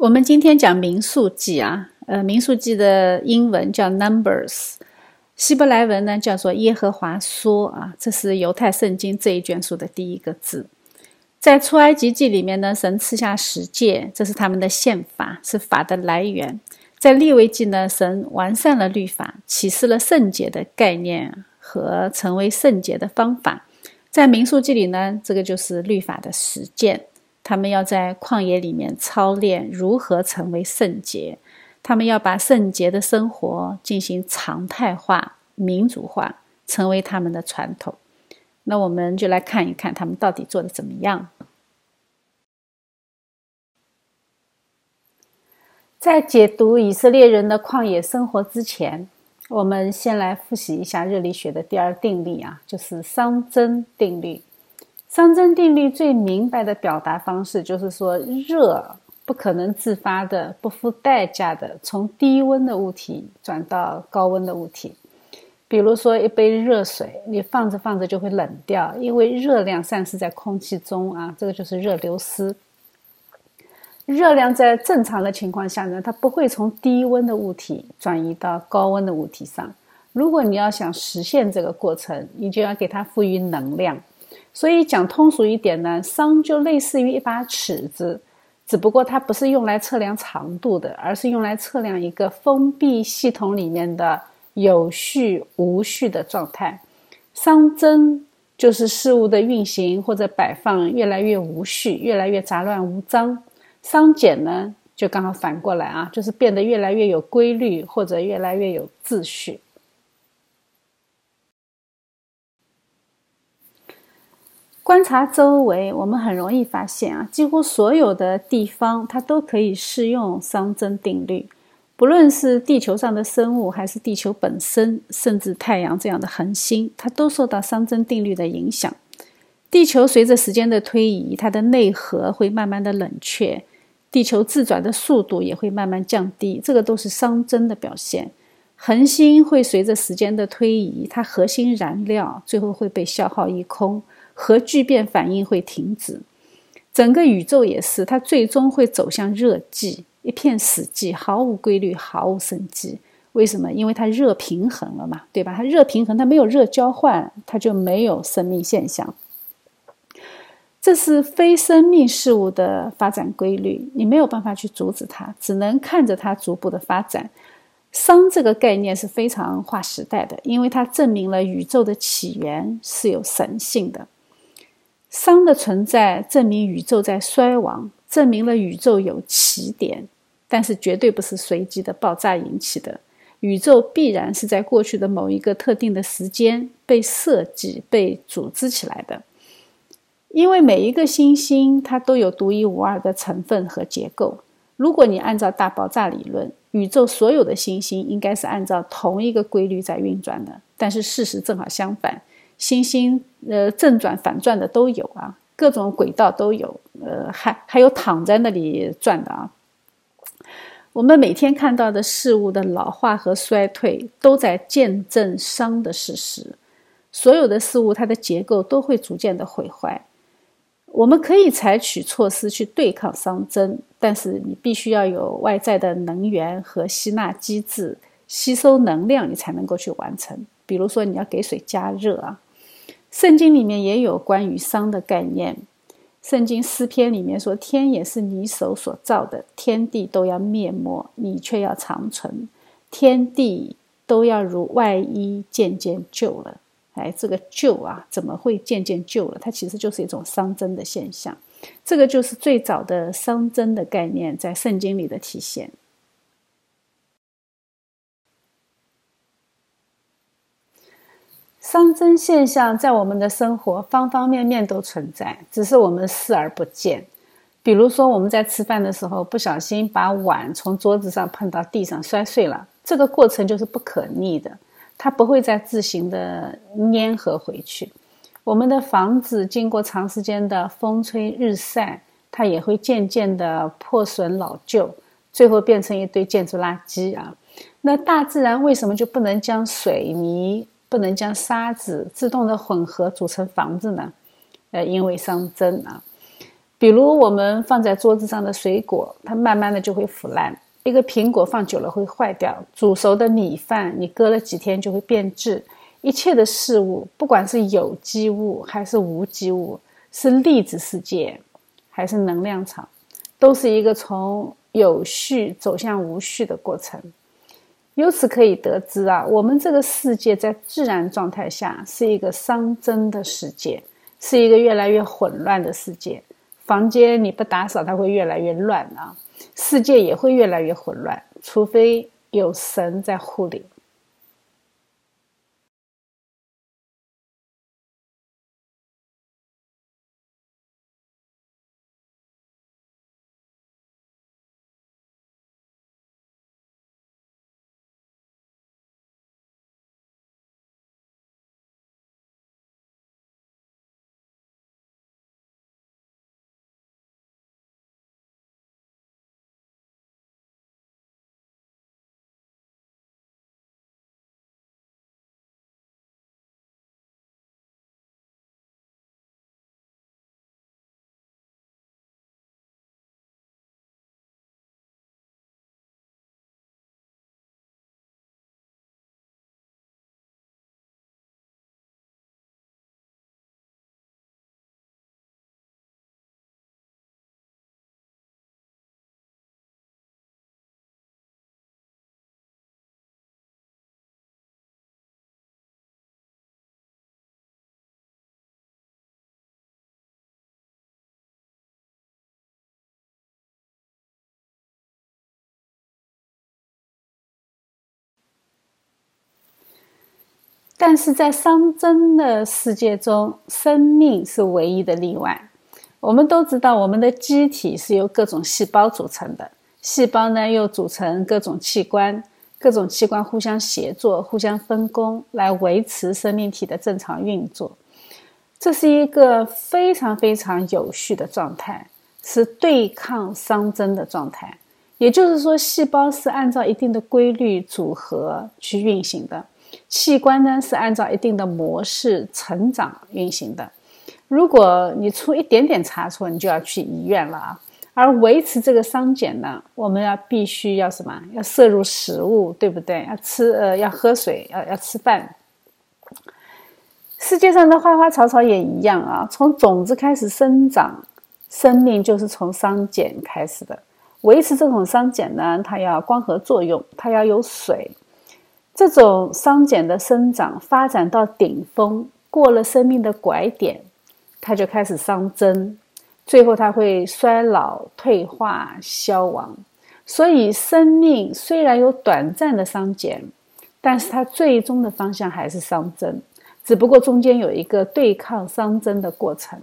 我们今天讲民数记啊，呃，民数记的英文叫 Numbers，希伯来文呢叫做耶和华说啊，这是犹太圣经这一卷书的第一个字。在出埃及记里面呢，神赐下十诫，这是他们的宪法，是法的来源。在利未记呢，神完善了律法，启示了圣洁的概念和成为圣洁的方法。在民数记里呢，这个就是律法的实践。他们要在旷野里面操练如何成为圣洁，他们要把圣洁的生活进行常态化、民主化，成为他们的传统。那我们就来看一看他们到底做的怎么样。在解读以色列人的旷野生活之前，我们先来复习一下热力学的第二定律啊，就是熵增定律。熵增定律最明白的表达方式就是说，热不可能自发的、不付代价的从低温的物体转到高温的物体。比如说，一杯热水，你放着放着就会冷掉，因为热量散失在空气中啊，这个就是热流失。热量在正常的情况下呢，它不会从低温的物体转移到高温的物体上。如果你要想实现这个过程，你就要给它赋予能量。所以讲通俗一点呢，熵就类似于一把尺子，只不过它不是用来测量长度的，而是用来测量一个封闭系统里面的有序无序的状态。熵增就是事物的运行或者摆放越来越无序，越来越杂乱无章。熵减呢，就刚好反过来啊，就是变得越来越有规律或者越来越有秩序。观察周围，我们很容易发现啊，几乎所有的地方它都可以适用熵增定律。不论是地球上的生物，还是地球本身，甚至太阳这样的恒星，它都受到熵增定律的影响。地球随着时间的推移，它的内核会慢慢的冷却，地球自转的速度也会慢慢降低，这个都是熵增的表现。恒星会随着时间的推移，它核心燃料最后会被消耗一空。核聚变反应会停止，整个宇宙也是，它最终会走向热寂，一片死寂，毫无规律，毫无生机。为什么？因为它热平衡了嘛，对吧？它热平衡，它没有热交换，它就没有生命现象。这是非生命事物的发展规律，你没有办法去阻止它，只能看着它逐步的发展。熵这个概念是非常划时代的，因为它证明了宇宙的起源是有神性的。熵的存在证明宇宙在衰亡，证明了宇宙有起点，但是绝对不是随机的爆炸引起的。宇宙必然是在过去的某一个特定的时间被设计、被组织起来的。因为每一个星星它都有独一无二的成分和结构。如果你按照大爆炸理论，宇宙所有的星星应该是按照同一个规律在运转的，但是事实正好相反。星星，呃，正转反转的都有啊，各种轨道都有，呃，还还有躺在那里转的啊。我们每天看到的事物的老化和衰退，都在见证熵的事实。所有的事物，它的结构都会逐渐的毁坏。我们可以采取措施去对抗熵增，但是你必须要有外在的能源和吸纳机制，吸收能量，你才能够去完成。比如说，你要给水加热啊。圣经里面也有关于伤的概念。圣经诗篇里面说：“天也是你手所造的，天地都要灭没，你却要长存。天地都要如外衣渐渐旧了。”哎，这个旧啊，怎么会渐渐旧了？它其实就是一种伤增的现象。这个就是最早的伤增的概念在圣经里的体现。熵增现象在我们的生活方方面面都存在，只是我们视而不见。比如说，我们在吃饭的时候不小心把碗从桌子上碰到地上摔碎了，这个过程就是不可逆的，它不会再自行的粘合回去。我们的房子经过长时间的风吹日晒，它也会渐渐的破损老旧，最后变成一堆建筑垃圾啊。那大自然为什么就不能将水泥？不能将沙子自动的混合组成房子呢？呃，因为熵增啊。比如我们放在桌子上的水果，它慢慢的就会腐烂；一个苹果放久了会坏掉；煮熟的米饭，你搁了几天就会变质。一切的事物，不管是有机物还是无机物，是粒子世界还是能量场，都是一个从有序走向无序的过程。由此可以得知啊，我们这个世界在自然状态下是一个熵增的世界，是一个越来越混乱的世界。房间你不打扫，它会越来越乱啊，世界也会越来越混乱，除非有神在护理。但是在熵增的世界中，生命是唯一的例外。我们都知道，我们的机体是由各种细胞组成的，细胞呢又组成各种器官，各种器官互相协作、互相分工，来维持生命体的正常运作。这是一个非常非常有序的状态，是对抗熵增的状态。也就是说，细胞是按照一定的规律组合去运行的。器官呢是按照一定的模式成长运行的。如果你出一点点差错，你就要去医院了啊！而维持这个熵减呢，我们要必须要什么？要摄入食物，对不对？要吃呃，要喝水，要要吃饭。世界上的花花草草也一样啊，从种子开始生长，生命就是从熵减开始的。维持这种熵减呢，它要光合作用，它要有水。这种熵减的生长发展到顶峰，过了生命的拐点，它就开始熵增，最后它会衰老、退化、消亡。所以，生命虽然有短暂的熵减，但是它最终的方向还是熵增，只不过中间有一个对抗熵增的过程。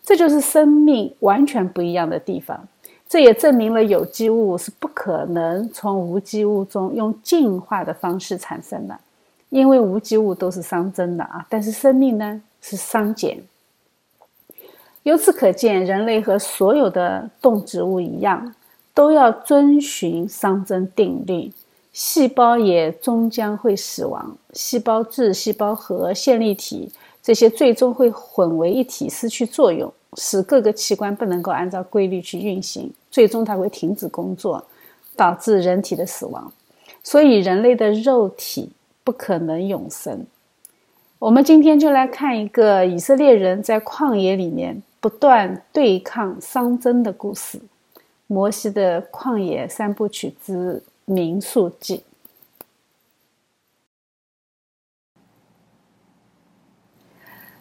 这就是生命完全不一样的地方。这也证明了有机物是不可能从无机物中用进化的方式产生的，因为无机物都是熵增的啊，但是生命呢是熵减。由此可见，人类和所有的动植物一样，都要遵循熵增定律。细胞也终将会死亡，细胞质、细胞核、线粒体这些最终会混为一体，失去作用。使各个器官不能够按照规律去运行，最终它会停止工作，导致人体的死亡。所以人类的肉体不可能永生。我们今天就来看一个以色列人在旷野里面不断对抗熵增的故事——摩西的旷野三部曲之民数记。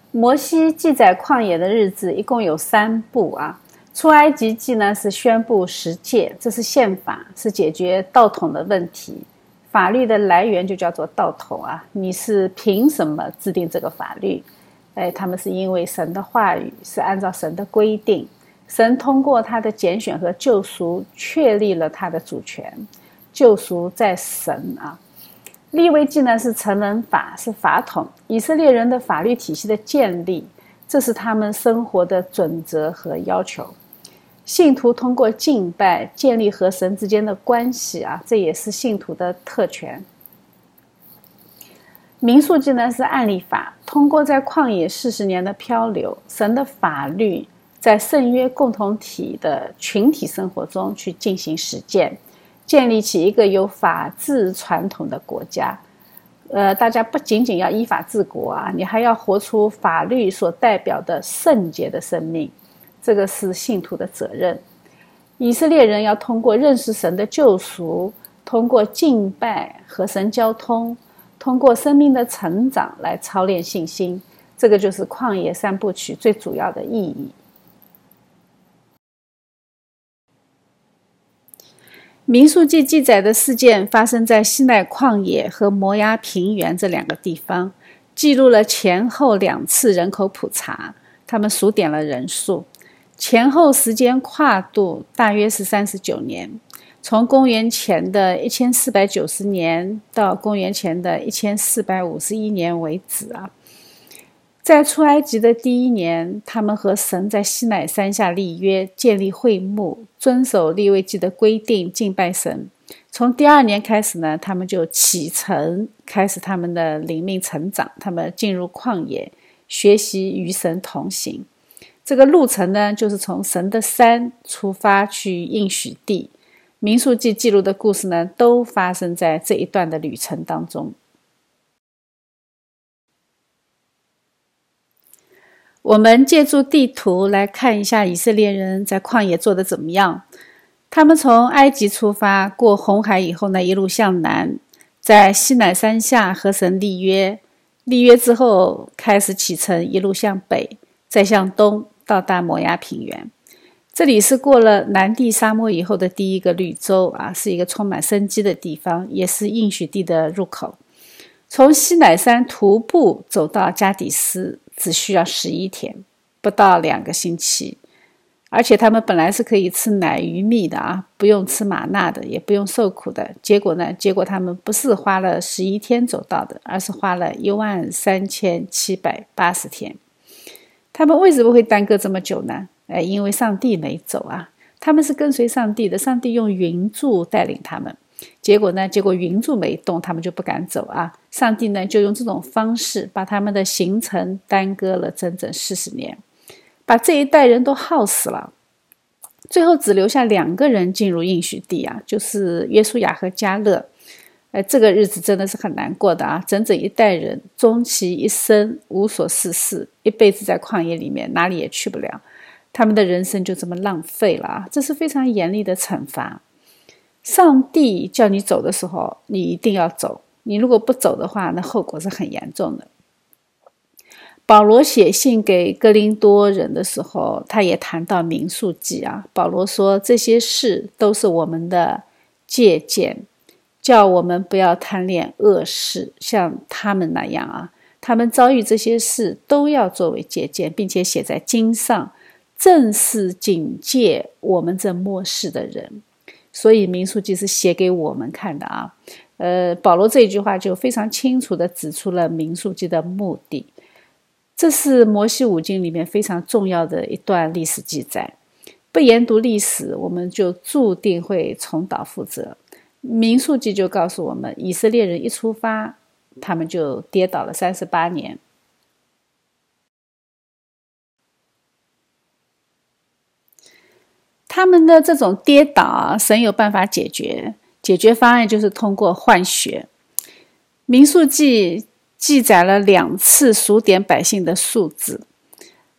摩西记载旷野的日子一共有三部啊。出埃及记呢是宣布十诫，这是宪法，是解决道统的问题。法律的来源就叫做道统啊。你是凭什么制定这个法律？哎，他们是因为神的话语是按照神的规定，神通过他的拣选和救赎确立了他的主权，救赎在神啊。立位记呢是成人法，是法统，以色列人的法律体系的建立，这是他们生活的准则和要求。信徒通过敬拜建立和神之间的关系啊，这也是信徒的特权。民数记呢是案例法，通过在旷野四十年的漂流，神的法律在圣约共同体的群体生活中去进行实践，建立起一个有法治传统的国家。呃，大家不仅仅要依法治国啊，你还要活出法律所代表的圣洁的生命，这个是信徒的责任。以色列人要通过认识神的救赎，通过敬拜和神交通，通过生命的成长来操练信心。这个就是旷野三部曲最主要的意义。民数记记载的事件发生在西奈旷野和摩崖平原这两个地方，记录了前后两次人口普查，他们数点了人数，前后时间跨度大约是三十九年，从公元前的一千四百九十年到公元前的一千四百五十一年为止啊。在出埃及的第一年，他们和神在西乃山下立约，建立会幕，遵守立位记的规定，敬拜神。从第二年开始呢，他们就启程，开始他们的灵命成长。他们进入旷野，学习与神同行。这个路程呢，就是从神的山出发去应许地。民数记记录的故事呢，都发生在这一段的旅程当中。我们借助地图来看一下以色列人在旷野做的怎么样。他们从埃及出发，过红海以后呢，一路向南，在西乃山下和神立约。立约之后，开始启程，一路向北，再向东，到达摩崖平原。这里是过了南地沙漠以后的第一个绿洲啊，是一个充满生机的地方，也是应许地的入口。从西乃山徒步走到加底斯。只需要十一天，不到两个星期，而且他们本来是可以吃奶鱼蜜的啊，不用吃玛纳的，也不用受苦的。结果呢？结果他们不是花了十一天走到的，而是花了一万三千七百八十天。他们为什么会耽搁这么久呢？哎，因为上帝没走啊，他们是跟随上帝的，上帝用云柱带领他们。结果呢？结果云柱没动，他们就不敢走啊。上帝呢，就用这种方式把他们的行程耽搁了整整四十年，把这一代人都耗死了。最后只留下两个人进入应许地啊，就是约书亚和加勒。哎，这个日子真的是很难过的啊！整整一代人终其一生无所事事，一辈子在旷野里面，哪里也去不了，他们的人生就这么浪费了啊！这是非常严厉的惩罚。上帝叫你走的时候，你一定要走。你如果不走的话，那后果是很严重的。保罗写信给哥林多人的时候，他也谈到民数记啊。保罗说这些事都是我们的借鉴，叫我们不要贪恋恶事，像他们那样啊。他们遭遇这些事，都要作为借鉴，并且写在经上，正是警戒我们这末世的人。所以民数记是写给我们看的啊，呃，保罗这一句话就非常清楚地指出了民数记的目的。这是摩西五经里面非常重要的一段历史记载。不研读历史，我们就注定会重蹈覆辙。民数记就告诉我们，以色列人一出发，他们就跌倒了三十八年。他们的这种跌倒，神有办法解决。解决方案就是通过换血。民数记记载了两次数点百姓的数字，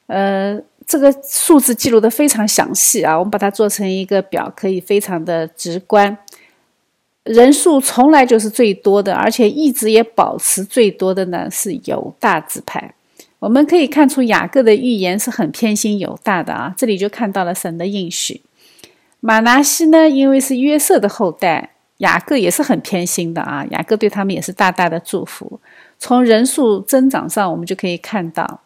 呃，这个数字记录的非常详细啊。我们把它做成一个表，可以非常的直观。人数从来就是最多的，而且一直也保持最多的呢，是犹大支派。我们可以看出雅各的预言是很偏心犹大的啊，这里就看到了神的应许。马拿西呢，因为是约瑟的后代，雅各也是很偏心的啊，雅各对他们也是大大的祝福。从人数增长上，我们就可以看到，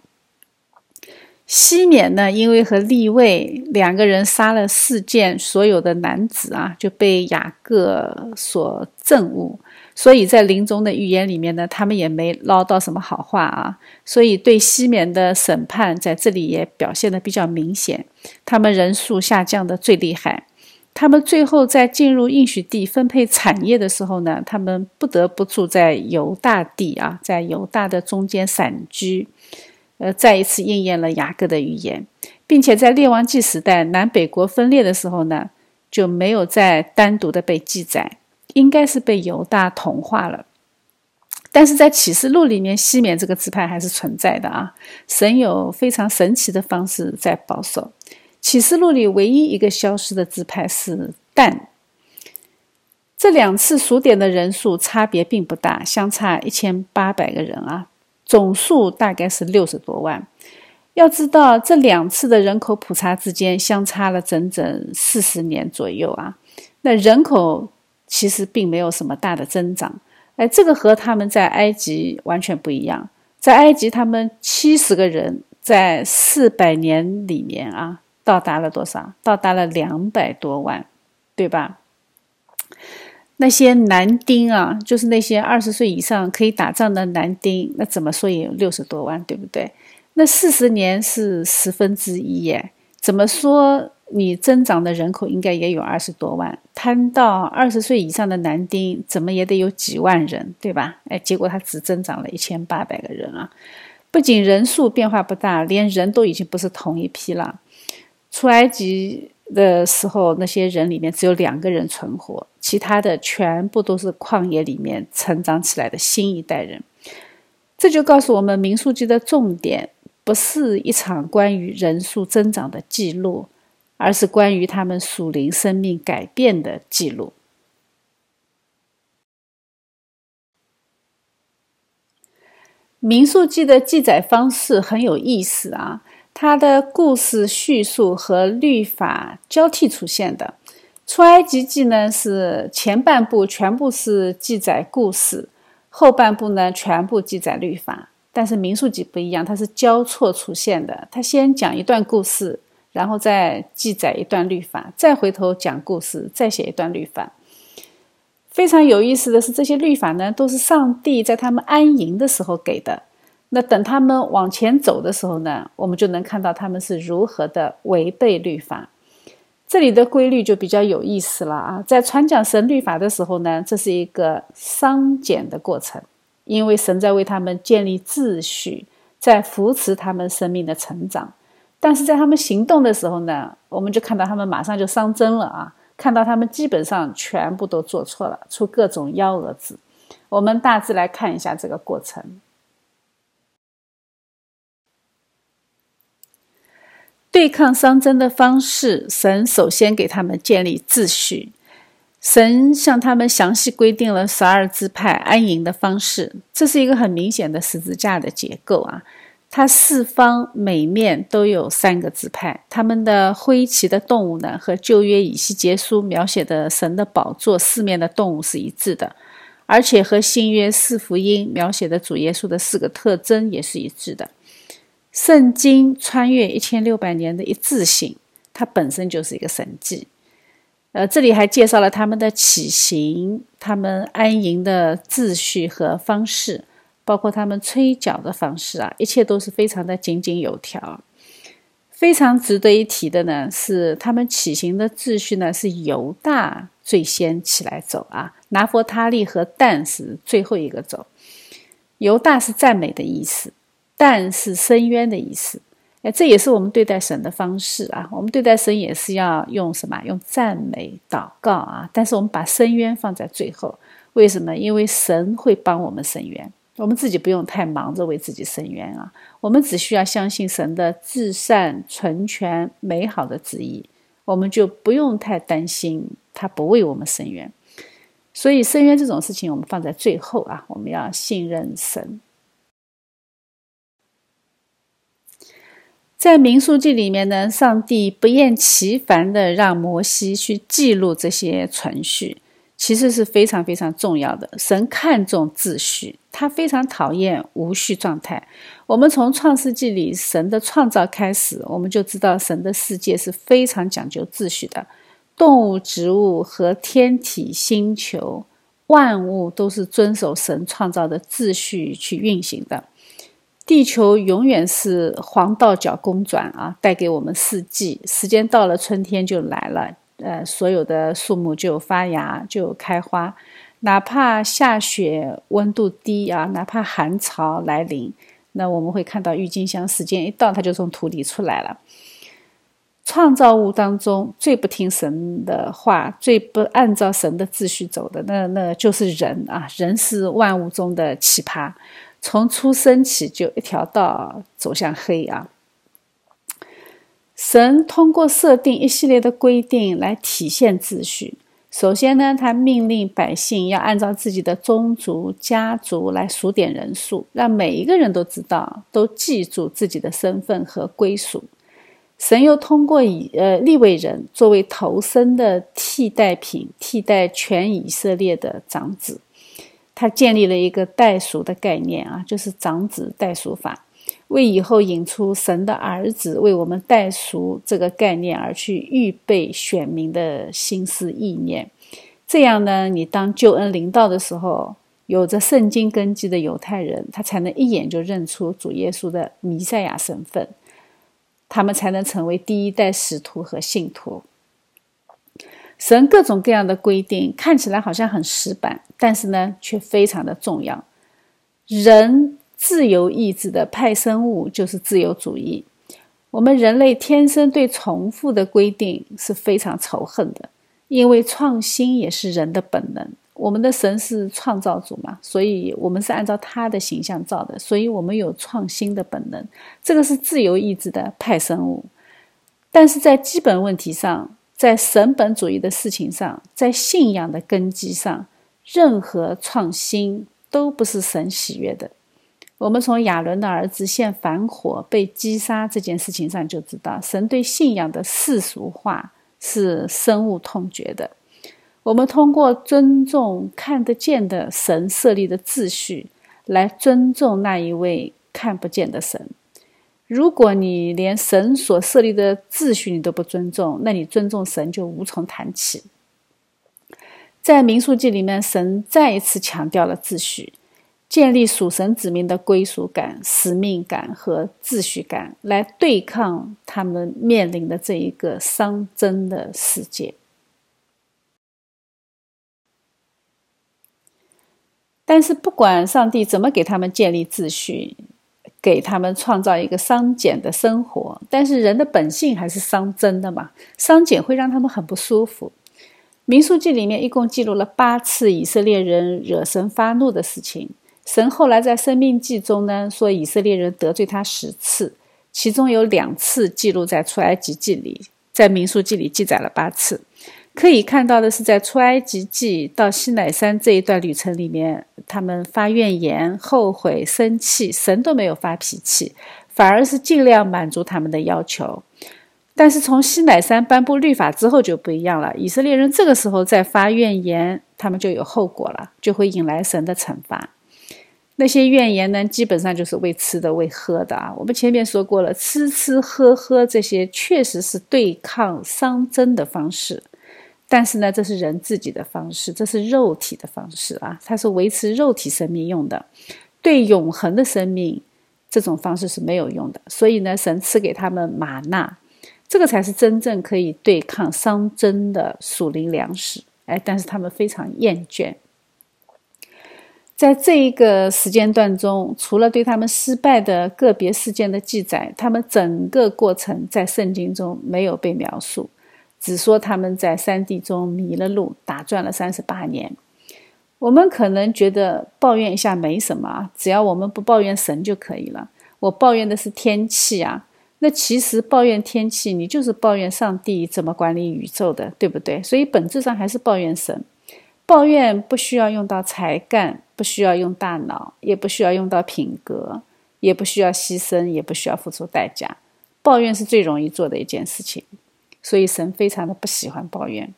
西缅呢，因为和利位两个人杀了四件所有的男子啊，就被雅各所憎恶。所以在临终的预言里面呢，他们也没捞到什么好话啊。所以对西缅的审判在这里也表现的比较明显，他们人数下降的最厉害。他们最后在进入应许地分配产业的时候呢，他们不得不住在犹大地啊，在犹大的中间散居。呃，再一次应验了雅各的预言，并且在列王纪时代南北国分裂的时候呢，就没有再单独的被记载，应该是被犹大同化了。但是在启示录里面，西缅这个支派还是存在的啊。神有非常神奇的方式在保守。启示录里唯一一个消失的支派是但。这两次数点的人数差别并不大，相差一千八百个人啊，总数大概是六十多万。要知道，这两次的人口普查之间相差了整整四十年左右啊。那人口其实并没有什么大的增长。哎，这个和他们在埃及完全不一样。在埃及，他们七十个人在四百年里面啊，到达了多少？到达了两百多万，对吧？那些男丁啊，就是那些二十岁以上可以打仗的男丁，那怎么说也有六十多万，对不对？那四十年是十分之一耶，怎么说？你增长的人口应该也有二十多万，摊到二十岁以上的男丁，怎么也得有几万人，对吧？哎，结果他只增长了一千八百个人啊！不仅人数变化不大，连人都已经不是同一批了。出埃及的时候，那些人里面只有两个人存活，其他的全部都是旷野里面成长起来的新一代人。这就告诉我们，民数记的重点不是一场关于人数增长的记录。而是关于他们属灵生命改变的记录。民数记的记载方式很有意思啊，它的故事叙述和律法交替出现的。出埃及记呢是前半部全部是记载故事，后半部呢全部记载律法。但是民数记不一样，它是交错出现的。它先讲一段故事。然后再记载一段律法，再回头讲故事，再写一段律法。非常有意思的是，这些律法呢，都是上帝在他们安营的时候给的。那等他们往前走的时候呢，我们就能看到他们是如何的违背律法。这里的规律就比较有意思了啊！在传讲神律法的时候呢，这是一个商减的过程，因为神在为他们建立秩序，在扶持他们生命的成长。但是在他们行动的时候呢，我们就看到他们马上就伤真了啊！看到他们基本上全部都做错了，出各种幺蛾子。我们大致来看一下这个过程。对抗伤真的方式，神首先给他们建立秩序，神向他们详细规定了十二支派安营的方式，这是一个很明显的十字架的结构啊。它四方每面都有三个支派，他们的灰旗的动物呢，和旧约以西结书描写的神的宝座四面的动物是一致的，而且和新约四福音描写的主耶稣的四个特征也是一致的。圣经穿越一千六百年的一致性，它本身就是一个神迹。呃，这里还介绍了他们的起行、他们安营的秩序和方式。包括他们吹角的方式啊，一切都是非常的井井有条。非常值得一提的呢，是他们起行的秩序呢，是犹大最先起来走啊，拿佛他利和但是最后一个走。犹大是赞美的意思，但是深渊的意思。哎，这也是我们对待神的方式啊。我们对待神也是要用什么？用赞美、祷告啊。但是我们把深渊放在最后，为什么？因为神会帮我们伸冤。我们自己不用太忙着为自己伸冤啊，我们只需要相信神的至善、纯全、美好的旨意，我们就不用太担心他不为我们伸冤。所以伸冤这种事情，我们放在最后啊，我们要信任神。在民数记里面呢，上帝不厌其烦的让摩西去记录这些存续。其实是非常非常重要的。神看重秩序，他非常讨厌无序状态。我们从创世纪里神的创造开始，我们就知道神的世界是非常讲究秩序的。动物、植物和天体、星球，万物都是遵守神创造的秩序去运行的。地球永远是黄道角公转啊，带给我们四季。时间到了，春天就来了。呃，所有的树木就发芽，就开花，哪怕下雪，温度低啊，哪怕寒潮来临，那我们会看到郁金香，时间一到，它就从土里出来了。创造物当中最不听神的话、最不按照神的秩序走的，那那就是人啊！人是万物中的奇葩，从出生起就一条道走向黑啊！神通过设定一系列的规定来体现秩序。首先呢，他命令百姓要按照自己的宗族、家族来数点人数，让每一个人都知道、都记住自己的身份和归属。神又通过以呃利未人作为头生的替代品，替代全以色列的长子，他建立了一个代赎的概念啊，就是长子代赎法，为以后引出神的儿子为我们代赎这个概念而去预备选民的心思意念。这样呢，你当救恩临到的时候，有着圣经根基的犹太人，他才能一眼就认出主耶稣的弥赛亚身份。他们才能成为第一代使徒和信徒。神各种各样的规定看起来好像很死板，但是呢，却非常的重要。人自由意志的派生物就是自由主义。我们人类天生对重复的规定是非常仇恨的，因为创新也是人的本能。我们的神是创造主嘛，所以我们是按照他的形象造的，所以我们有创新的本能。这个是自由意志的派生物，但是在基本问题上，在神本主义的事情上，在信仰的根基上，任何创新都不是神喜悦的。我们从亚伦的儿子献反火被击杀这件事情上就知道，神对信仰的世俗化是深恶痛绝的。我们通过尊重看得见的神设立的秩序，来尊重那一位看不见的神。如果你连神所设立的秩序你都不尊重，那你尊重神就无从谈起。在民数记里面，神再一次强调了秩序，建立属神子民的归属感、使命感和秩序感，来对抗他们面临的这一个熵增的世界。但是，不管上帝怎么给他们建立秩序，给他们创造一个商简的生活，但是人的本性还是熵增的嘛？商简会让他们很不舒服。民数记里面一共记录了八次以色列人惹神发怒的事情。神后来在生命记中呢说，以色列人得罪他十次，其中有两次记录在出埃及记里，在民数记里记载了八次。可以看到的是，在出埃及记到西乃山这一段旅程里面，他们发怨言、后悔、生气，神都没有发脾气，反而是尽量满足他们的要求。但是从西乃山颁布律法之后就不一样了，以色列人这个时候再发怨言，他们就有后果了，就会引来神的惩罚。那些怨言呢，基本上就是为吃的、为喝的啊。我们前面说过了，吃吃喝喝这些确实是对抗熵增的方式。但是呢，这是人自己的方式，这是肉体的方式啊，它是维持肉体生命用的，对永恒的生命，这种方式是没有用的。所以呢，神赐给他们玛纳，这个才是真正可以对抗熵增的属灵粮食。哎，但是他们非常厌倦。在这一个时间段中，除了对他们失败的个别事件的记载，他们整个过程在圣经中没有被描述。只说他们在山地中迷了路，打转了三十八年。我们可能觉得抱怨一下没什么，只要我们不抱怨神就可以了。我抱怨的是天气啊，那其实抱怨天气，你就是抱怨上帝怎么管理宇宙的，对不对？所以本质上还是抱怨神。抱怨不需要用到才干，不需要用大脑，也不需要用到品格，也不需要牺牲，也不需要付出代价。抱怨是最容易做的一件事情。所以神非常的不喜欢抱怨。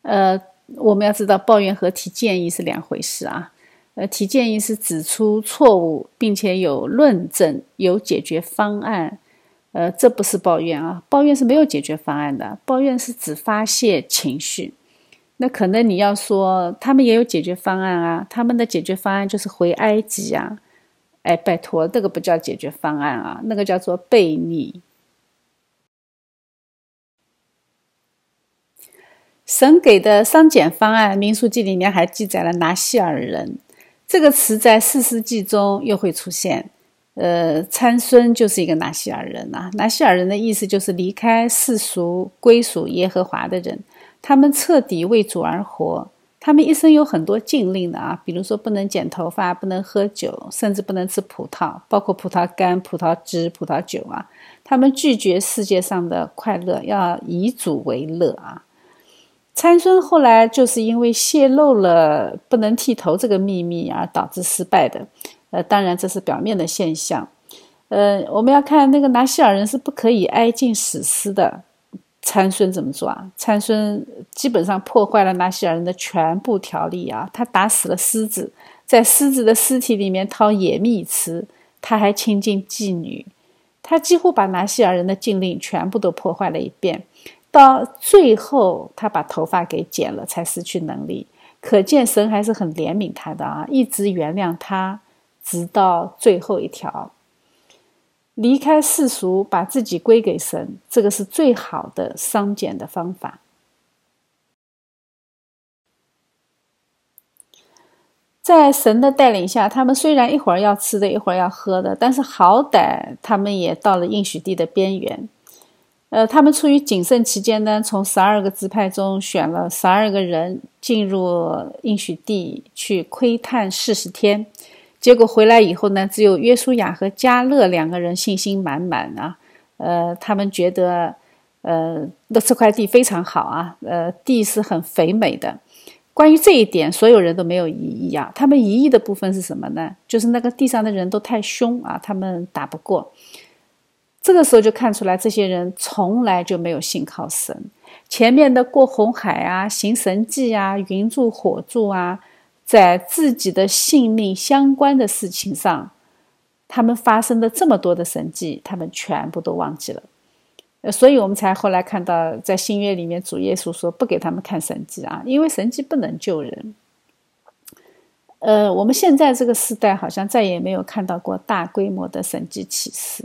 呃，我们要知道，抱怨和提建议是两回事啊。呃，提建议是指出错误，并且有论证、有解决方案。呃，这不是抱怨啊，抱怨是没有解决方案的。抱怨是指发泄情绪。那可能你要说，他们也有解决方案啊，他们的解决方案就是回埃及啊。哎，拜托，这个不叫解决方案啊，那个叫做悖逆。神给的商检方案，《民数记》里面还记载了拿西尔人这个词，在四世纪中又会出现。呃，参孙就是一个拿西尔人啊。拿西尔人的意思就是离开世俗，归属耶和华的人。他们彻底为主而活。他们一生有很多禁令的啊，比如说不能剪头发，不能喝酒，甚至不能吃葡萄，包括葡萄干、葡萄汁、葡萄酒啊。他们拒绝世界上的快乐，要以主为乐啊。参孙后来就是因为泄露了不能剃头这个秘密而导致失败的。呃，当然这是表面的现象。呃，我们要看那个拿西尔人是不可以挨近史诗的。参孙怎么做啊？参孙基本上破坏了拿西尔人的全部条例啊！他打死了狮子，在狮子的尸体里面掏野蜜吃，他还亲近妓女，他几乎把拿西尔人的禁令全部都破坏了一遍。到最后，他把头发给剪了，才失去能力。可见神还是很怜悯他的啊，一直原谅他，直到最后一条。离开世俗，把自己归给神，这个是最好的商减的方法。在神的带领下，他们虽然一会儿要吃的，一会儿要喝的，但是好歹他们也到了应许地的边缘。呃，他们出于谨慎期间呢，从十二个支派中选了十二个人进入应许地去窥探四十天。结果回来以后呢，只有约书亚和加勒两个人信心满满啊，呃，他们觉得，呃，那这块地非常好啊，呃，地是很肥美的。关于这一点，所有人都没有异议啊。他们疑义的部分是什么呢？就是那个地上的人都太凶啊，他们打不过。这个时候就看出来，这些人从来就没有信靠神。前面的过红海啊，行神迹啊，云柱火柱啊。在自己的性命相关的事情上，他们发生的这么多的神迹，他们全部都忘记了。所以我们才后来看到，在新约里面，主耶稣说不给他们看神迹啊，因为神迹不能救人。呃，我们现在这个时代好像再也没有看到过大规模的神迹启示。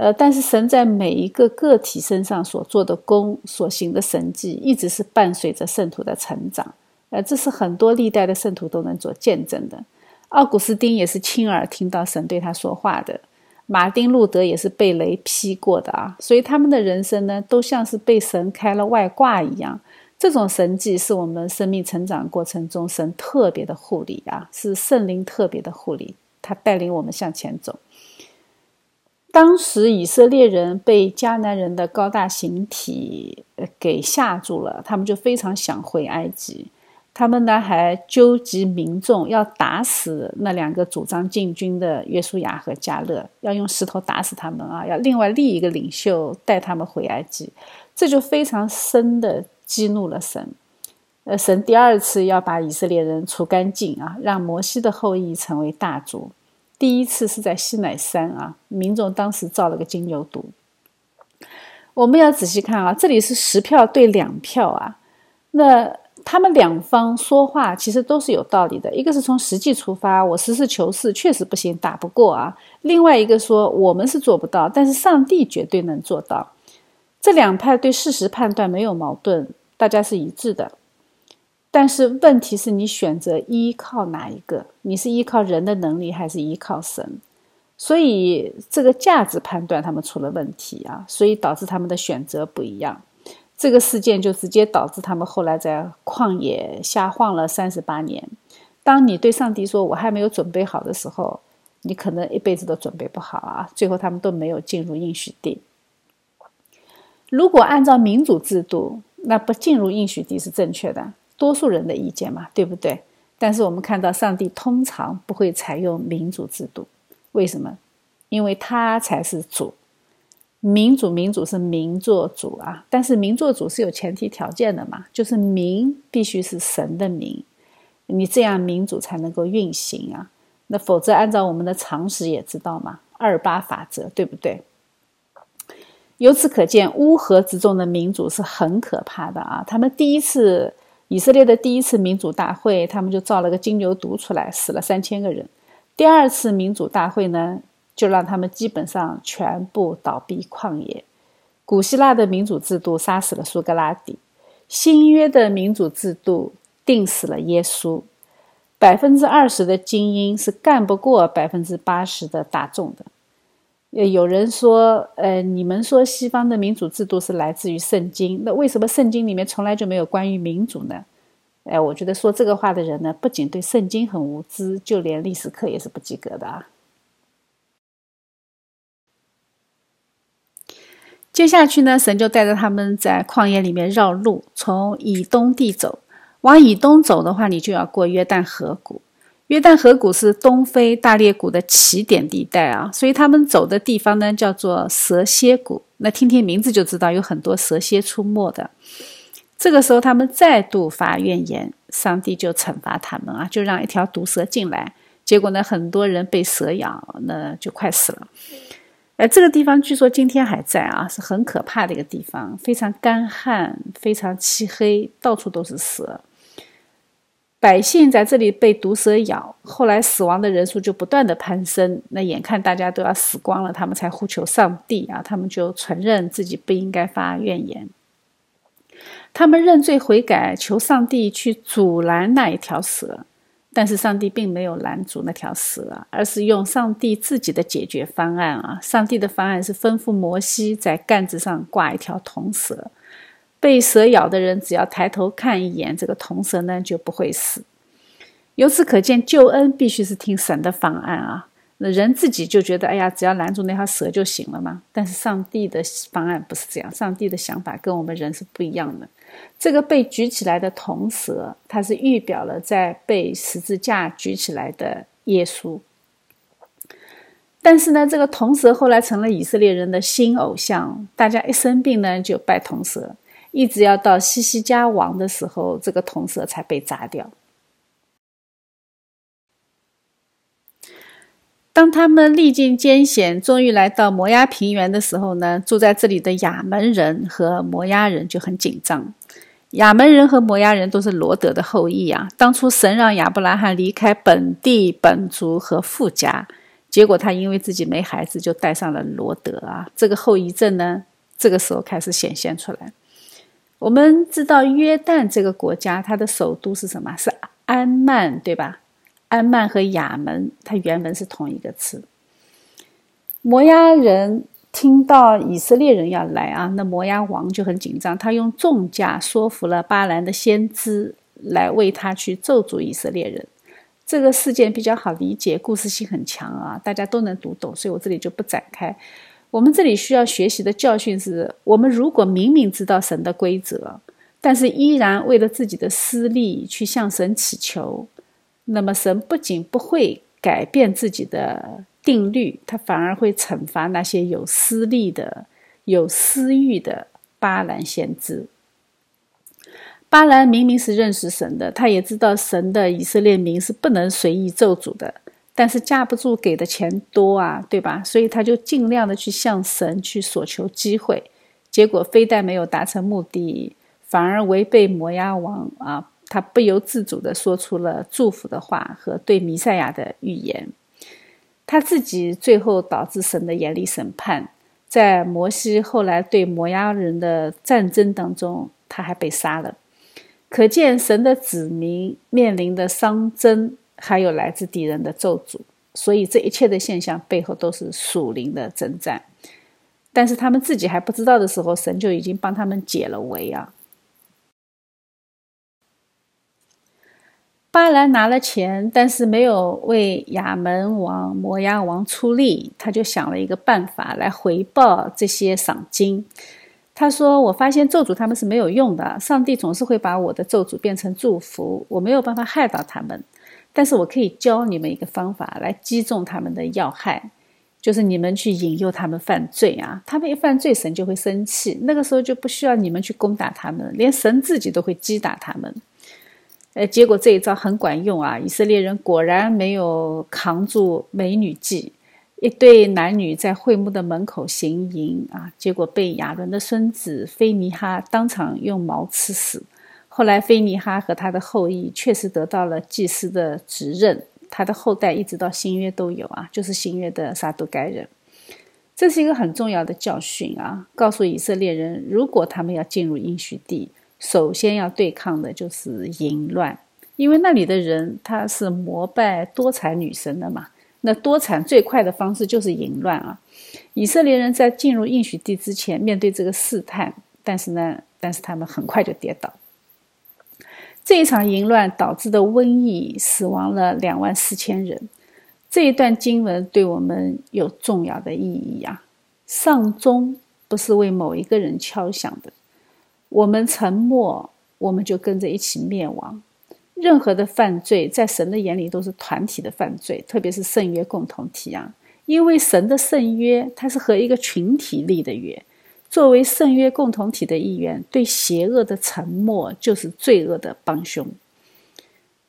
呃，但是神在每一个个体身上所做的功、所行的神迹，一直是伴随着圣徒的成长。呃，这是很多历代的圣徒都能做见证的。奥古斯丁也是亲耳听到神对他说话的，马丁路德也是被雷劈过的啊。所以他们的人生呢，都像是被神开了外挂一样。这种神迹是我们生命成长过程中神特别的护理啊，是圣灵特别的护理，他带领我们向前走。当时以色列人被迦南人的高大形体给吓住了，他们就非常想回埃及。他们呢还纠集民众要打死那两个主张进军的约书亚和加勒，要用石头打死他们啊！要另外立一个领袖带他们回埃及，这就非常深的激怒了神。呃，神第二次要把以色列人除干净啊，让摩西的后裔成为大族。第一次是在西乃山啊，民众当时造了个金牛犊。我们要仔细看啊，这里是十票对两票啊，那。他们两方说话其实都是有道理的，一个是从实际出发，我实事求是，确实不行，打不过啊；另外一个说我们是做不到，但是上帝绝对能做到。这两派对事实判断没有矛盾，大家是一致的。但是问题是你选择依靠哪一个？你是依靠人的能力，还是依靠神？所以这个价值判断他们出了问题啊，所以导致他们的选择不一样。这个事件就直接导致他们后来在旷野瞎晃了三十八年。当你对上帝说“我还没有准备好的时候”，你可能一辈子都准备不好啊！最后他们都没有进入应许地。如果按照民主制度，那不进入应许地是正确的，多数人的意见嘛，对不对？但是我们看到上帝通常不会采用民主制度，为什么？因为他才是主。民主，民主是民做主啊，但是民做主是有前提条件的嘛，就是民必须是神的民，你这样民主才能够运行啊。那否则，按照我们的常识也知道嘛，二八法则，对不对？由此可见，乌合之众的民主是很可怕的啊。他们第一次以色列的第一次民主大会，他们就造了个金牛犊出来，死了三千个人。第二次民主大会呢？就让他们基本上全部倒闭旷野。古希腊的民主制度杀死了苏格拉底，新约的民主制度定死了耶稣。百分之二十的精英是干不过百分之八十的大众的。呃，有人说，呃，你们说西方的民主制度是来自于圣经，那为什么圣经里面从来就没有关于民主呢？哎，我觉得说这个话的人呢，不仅对圣经很无知，就连历史课也是不及格的啊。接下去呢，神就带着他们在旷野里面绕路，从以东地走，往以东走的话，你就要过约旦河谷。约旦河谷是东非大裂谷的起点地带啊，所以他们走的地方呢叫做蛇蝎谷。那听听名字就知道有很多蛇蝎出没的。这个时候他们再度发怨言，上帝就惩罚他们啊，就让一条毒蛇进来，结果呢很多人被蛇咬，那就快死了。呃，这个地方据说今天还在啊，是很可怕的一个地方，非常干旱，非常漆黑，到处都是蛇。百姓在这里被毒蛇咬，后来死亡的人数就不断的攀升。那眼看大家都要死光了，他们才呼求上帝啊！他们就承认自己不应该发怨言，他们认罪悔改，求上帝去阻拦那一条蛇。但是上帝并没有拦阻那条蛇，而是用上帝自己的解决方案啊！上帝的方案是吩咐摩西在杆子上挂一条铜蛇。被蛇咬的人，只要抬头看一眼这个铜蛇呢，就不会死。由此可见，救恩必须是听神的方案啊！那人自己就觉得，哎呀，只要拦住那条蛇就行了嘛。但是上帝的方案不是这样，上帝的想法跟我们人是不一样的。这个被举起来的铜蛇，它是预表了在被十字架举起来的耶稣。但是呢，这个铜蛇后来成了以色列人的新偶像，大家一生病呢就拜铜蛇。一直要到西西家王的时候，这个铜蛇才被砸掉。当他们历尽艰险，终于来到摩崖平原的时候呢，住在这里的亚门人和摩崖人就很紧张。亚门人和摩崖人都是罗德的后裔啊。当初神让亚伯拉罕离开本地本族和富家，结果他因为自己没孩子，就带上了罗德啊。这个后遗症呢，这个时候开始显现出来。我们知道约旦这个国家，它的首都是什么？是安曼，对吧？安曼和亚门，它原文是同一个词。摩押人听到以色列人要来啊，那摩押王就很紧张，他用重价说服了巴兰的先知来为他去咒诅以色列人。这个事件比较好理解，故事性很强啊，大家都能读懂，所以我这里就不展开。我们这里需要学习的教训是：我们如果明明知道神的规则，但是依然为了自己的私利去向神祈求，那么神不仅不会改变自己的定律，他反而会惩罚那些有私利的、有私欲的巴兰先知。巴兰明明是认识神的，他也知道神的以色列民是不能随意咒诅的。但是架不住给的钱多啊，对吧？所以他就尽量的去向神去索求机会，结果非但没有达成目的，反而违背摩押王啊，他不由自主的说出了祝福的话和对弥赛亚的预言，他自己最后导致神的严厉审判，在摩西后来对摩押人的战争当中，他还被杀了，可见神的子民面临的伤争。还有来自敌人的咒诅，所以这一切的现象背后都是属灵的征战。但是他们自己还不知道的时候，神就已经帮他们解了围啊。巴兰拿了钱，但是没有为亚门王、摩押王出力，他就想了一个办法来回报这些赏金。他说：“我发现咒诅他们是没有用的，上帝总是会把我的咒诅变成祝福，我没有办法害到他们。”但是我可以教你们一个方法来击中他们的要害，就是你们去引诱他们犯罪啊！他们一犯罪，神就会生气，那个时候就不需要你们去攻打他们，连神自己都会击打他们。呃，结果这一招很管用啊！以色列人果然没有扛住美女计，一对男女在会幕的门口行淫啊，结果被亚伦的孙子菲尼哈当场用矛刺死。后来，菲尼哈和他的后裔确实得到了祭司的职任，他的后代一直到新约都有啊，就是新约的撒都该人。这是一个很重要的教训啊，告诉以色列人，如果他们要进入应许地，首先要对抗的就是淫乱，因为那里的人他是膜拜多产女神的嘛。那多产最快的方式就是淫乱啊！以色列人在进入应许地之前，面对这个试探，但是呢，但是他们很快就跌倒。这一场淫乱导致的瘟疫，死亡了两万四千人。这一段经文对我们有重要的意义啊！上钟不是为某一个人敲响的，我们沉默，我们就跟着一起灭亡。任何的犯罪，在神的眼里都是团体的犯罪，特别是圣约共同体啊！因为神的圣约，它是和一个群体立的约。作为圣约共同体的一员，对邪恶的沉默就是罪恶的帮凶。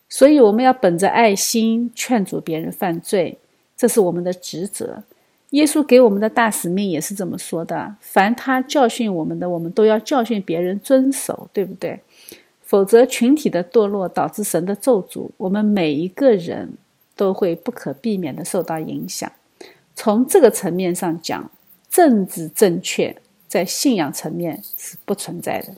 所以，我们要本着爱心劝阻别人犯罪，这是我们的职责。耶稣给我们的大使命也是这么说的：凡他教训我们的，我们都要教训别人遵守，对不对？否则，群体的堕落导致神的咒诅，我们每一个人都会不可避免的受到影响。从这个层面上讲，政治正确在信仰层面是不存在的。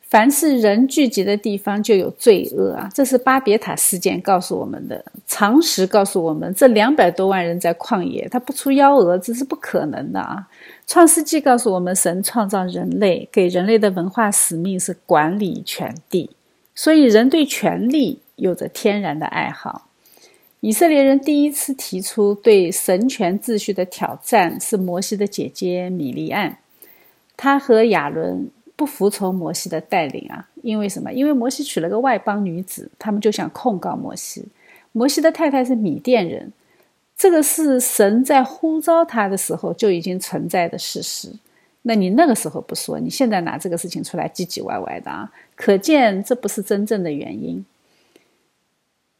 凡是人聚集的地方，就有罪恶啊！这是巴别塔事件告诉我们的。常识告诉我们，这两百多万人在旷野，他不出幺蛾子是不可能的啊！创世纪告诉我们，神创造人类，给人类的文化使命是管理全地，所以人对权力有着天然的爱好。以色列人第一次提出对神权秩序的挑战，是摩西的姐姐米利安，她和亚伦。不服从摩西的带领啊，因为什么？因为摩西娶了个外邦女子，他们就想控告摩西。摩西的太太是米甸人，这个是神在呼召他的时候就已经存在的事实。那你那个时候不说，你现在拿这个事情出来唧唧歪歪的啊，可见这不是真正的原因。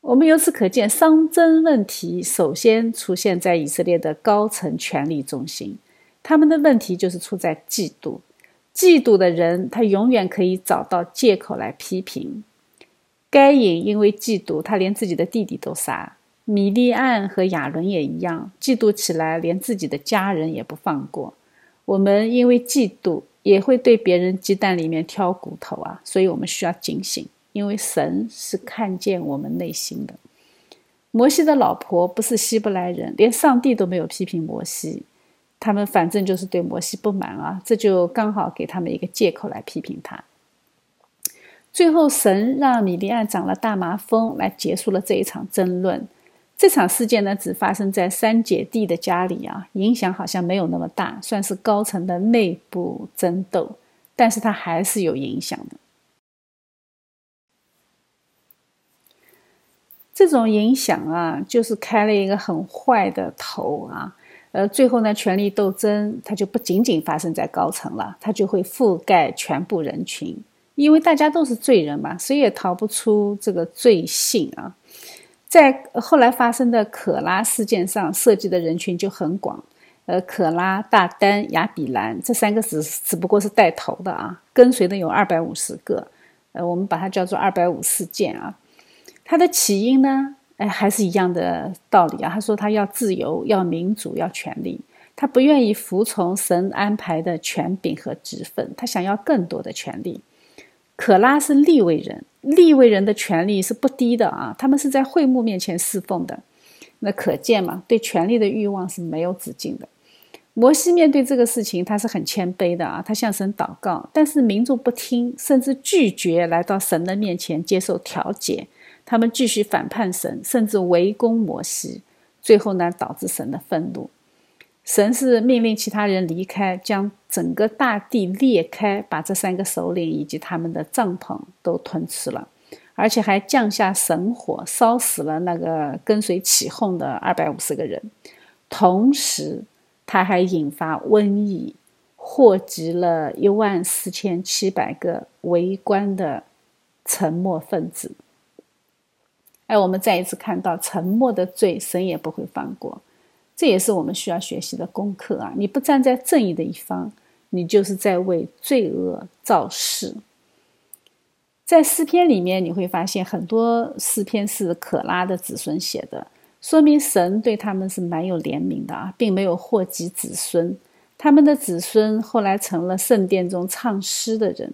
我们由此可见，商争问题首先出现在以色列的高层权力中心，他们的问题就是出在嫉妒。嫉妒的人，他永远可以找到借口来批评。该隐因为嫉妒，他连自己的弟弟都杀。米利暗和亚伦也一样，嫉妒起来连自己的家人也不放过。我们因为嫉妒，也会对别人鸡蛋里面挑骨头啊！所以我们需要警醒，因为神是看见我们内心的。摩西的老婆不是希伯来人，连上帝都没有批评摩西。他们反正就是对摩西不满啊，这就刚好给他们一个借口来批评他。最后，神让米利暗长了大麻风，来结束了这一场争论。这场事件呢，只发生在三姐弟的家里啊，影响好像没有那么大，算是高层的内部争斗，但是它还是有影响的。这种影响啊，就是开了一个很坏的头啊。呃，最后呢，权力斗争它就不仅仅发生在高层了，它就会覆盖全部人群，因为大家都是罪人嘛，谁也逃不出这个罪性啊。在后来发生的可拉事件上，涉及的人群就很广。呃，可拉、大丹、亚比兰这三个只只不过是带头的啊，跟随的有二百五十个，呃，我们把它叫做二百五事件啊。它的起因呢？哎，还是一样的道理啊！他说他要自由，要民主，要权利。他不愿意服从神安排的权柄和职分，他想要更多的权利。可拉是立位人，立位人的权利是不低的啊！他们是在会幕面前侍奉的，那可见嘛，对权力的欲望是没有止境的。摩西面对这个事情，他是很谦卑的啊，他向神祷告，但是民众不听，甚至拒绝来到神的面前接受调解。他们继续反叛神，甚至围攻摩西，最后呢，导致神的愤怒。神是命令其他人离开，将整个大地裂开，把这三个首领以及他们的帐篷都吞吃了，而且还降下神火，烧死了那个跟随起哄的二百五十个人。同时，他还引发瘟疫，祸及了一万四千七百个围观的沉默分子。哎，我们再一次看到沉默的罪，神也不会放过。这也是我们需要学习的功课啊！你不站在正义的一方，你就是在为罪恶造势。在诗篇里面，你会发现很多诗篇是可拉的子孙写的，说明神对他们是蛮有怜悯的啊，并没有祸及子孙。他们的子孙后来成了圣殿中唱诗的人。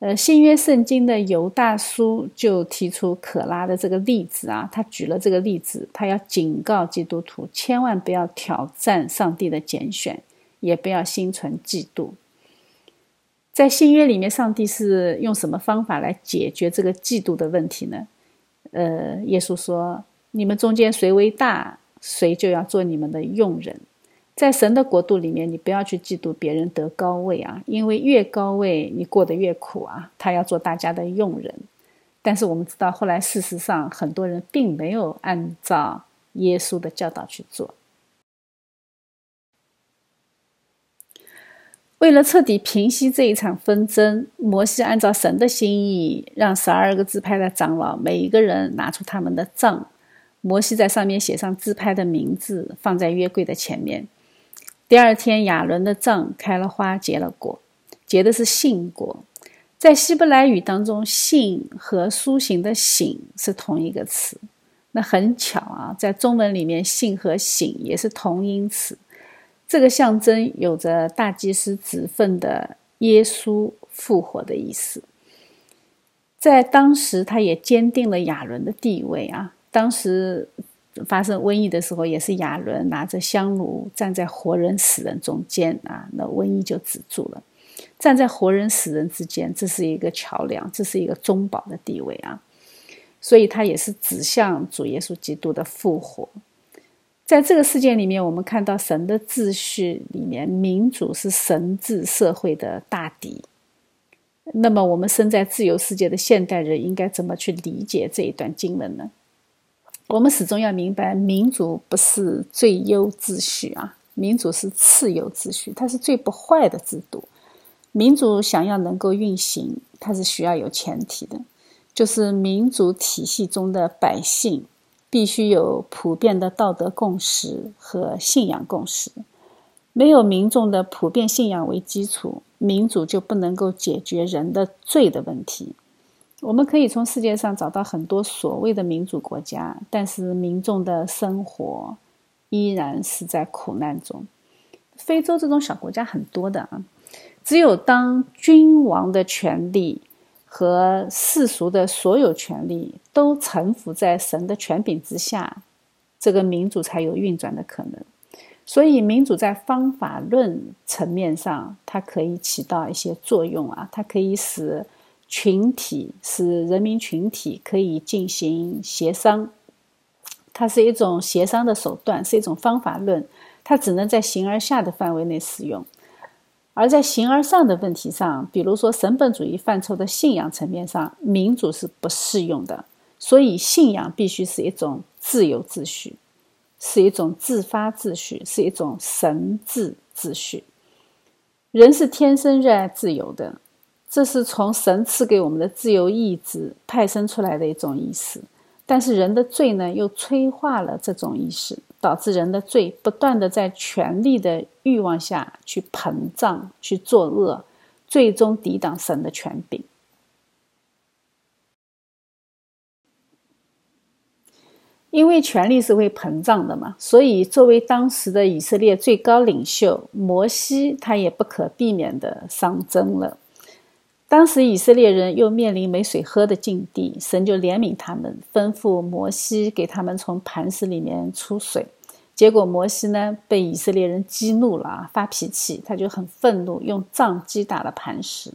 呃，新约圣经的犹大书就提出可拉的这个例子啊，他举了这个例子，他要警告基督徒千万不要挑战上帝的拣选，也不要心存嫉妒。在新约里面，上帝是用什么方法来解决这个嫉妒的问题呢？呃，耶稣说：“你们中间谁为大，谁就要做你们的用人。”在神的国度里面，你不要去嫉妒别人得高位啊，因为越高位，你过得越苦啊。他要做大家的用人，但是我们知道，后来事实上很多人并没有按照耶稣的教导去做。为了彻底平息这一场纷争，摩西按照神的心意，让十二个支派的长老每一个人拿出他们的杖，摩西在上面写上支派的名字，放在约柜的前面。第二天，亚伦的杖开了花，结了果，结的是杏果。在希伯来语当中，“杏”和苏醒的“醒”是同一个词。那很巧啊，在中文里面，“杏”和“醒”也是同音词。这个象征有着大祭司子份的耶稣复活的意思。在当时，他也坚定了亚伦的地位啊。当时。发生瘟疫的时候，也是亚伦拿着香炉站在活人死人中间啊，那瘟疫就止住了。站在活人死人之间，这是一个桥梁，这是一个中保的地位啊。所以，它也是指向主耶稣基督的复活。在这个事件里面，我们看到神的秩序里面，民主是神治社会的大敌。那么，我们身在自由世界的现代人，应该怎么去理解这一段经文呢？我们始终要明白，民主不是最优秩序啊，民主是次优秩序，它是最不坏的制度。民主想要能够运行，它是需要有前提的，就是民主体系中的百姓必须有普遍的道德共识和信仰共识。没有民众的普遍信仰为基础，民主就不能够解决人的罪的问题。我们可以从世界上找到很多所谓的民主国家，但是民众的生活依然是在苦难中。非洲这种小国家很多的啊，只有当君王的权力和世俗的所有权力都臣服在神的权柄之下，这个民主才有运转的可能。所以，民主在方法论层面上，它可以起到一些作用啊，它可以使。群体是人民群体可以进行协商，它是一种协商的手段，是一种方法论，它只能在形而下的范围内使用，而在形而上的问题上，比如说神本主义范畴的信仰层面上，民主是不适用的。所以，信仰必须是一种自由秩序，是一种自发秩序，是一种神治秩序。人是天生热爱自由的。这是从神赐给我们的自由意志派生出来的一种意识，但是人的罪呢，又催化了这种意识，导致人的罪不断的在权力的欲望下去膨胀、去作恶，最终抵挡神的权柄。因为权力是会膨胀的嘛，所以作为当时的以色列最高领袖摩西，他也不可避免的上征了。当时以色列人又面临没水喝的境地，神就怜悯他们，吩咐摩西给他们从磐石里面出水。结果摩西呢被以色列人激怒了啊，发脾气，他就很愤怒，用杖击打了磐石。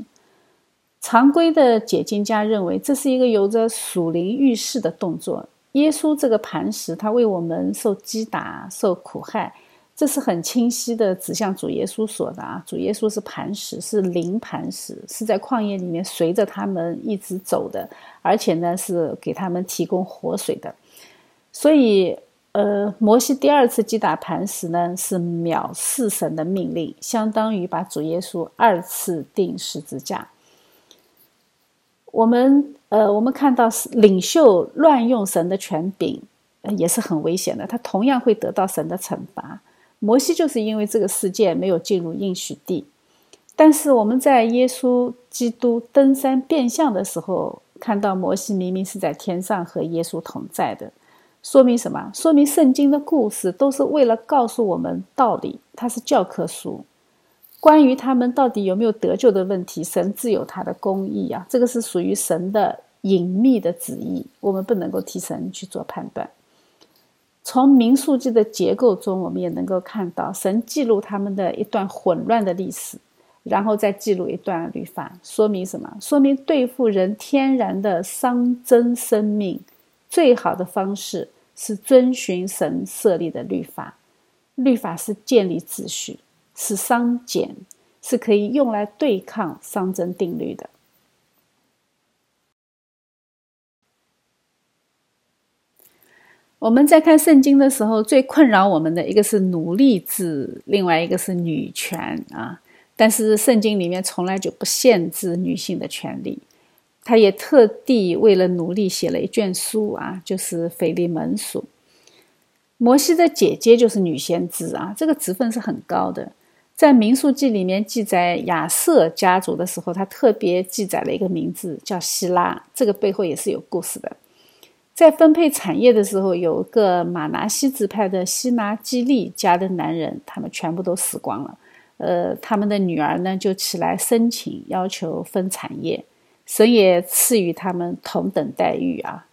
常规的解经家认为这是一个有着属灵预示的动作。耶稣这个磐石，他为我们受击打、受苦害。这是很清晰的指向主耶稣说的啊，主耶稣是磐石，是灵磐石，是在旷野里面随着他们一直走的，而且呢是给他们提供活水的。所以，呃，摩西第二次击打磐石呢，是藐视神的命令，相当于把主耶稣二次钉十字架。我们，呃，我们看到领袖乱用神的权柄，也是很危险的，他同样会得到神的惩罚。摩西就是因为这个事件没有进入应许地，但是我们在耶稣基督登山变相的时候，看到摩西明明是在天上和耶稣同在的，说明什么？说明圣经的故事都是为了告诉我们道理，它是教科书。关于他们到底有没有得救的问题，神自有他的公义啊，这个是属于神的隐秘的旨意，我们不能够替神去做判断。从民数记的结构中，我们也能够看到神记录他们的一段混乱的历史，然后再记录一段律法，说明什么？说明对付人天然的伤真生命，最好的方式是遵循神设立的律法。律法是建立秩序。是商减，是可以用来对抗熵增定律的。我们在看圣经的时候，最困扰我们的一个是奴隶制，另外一个是女权啊。但是圣经里面从来就不限制女性的权利，他也特地为了奴隶写了一卷书啊，就是《腓利门书》。摩西的姐姐就是女先知啊，这个职分是很高的。在《民数记》里面记载亚瑟家族的时候，他特别记载了一个名字叫希拉，这个背后也是有故事的。在分配产业的时候，有个马拿西支派的西拿基利家的男人，他们全部都死光了。呃，他们的女儿呢就起来申请要求分产业，神也赐予他们同等待遇啊。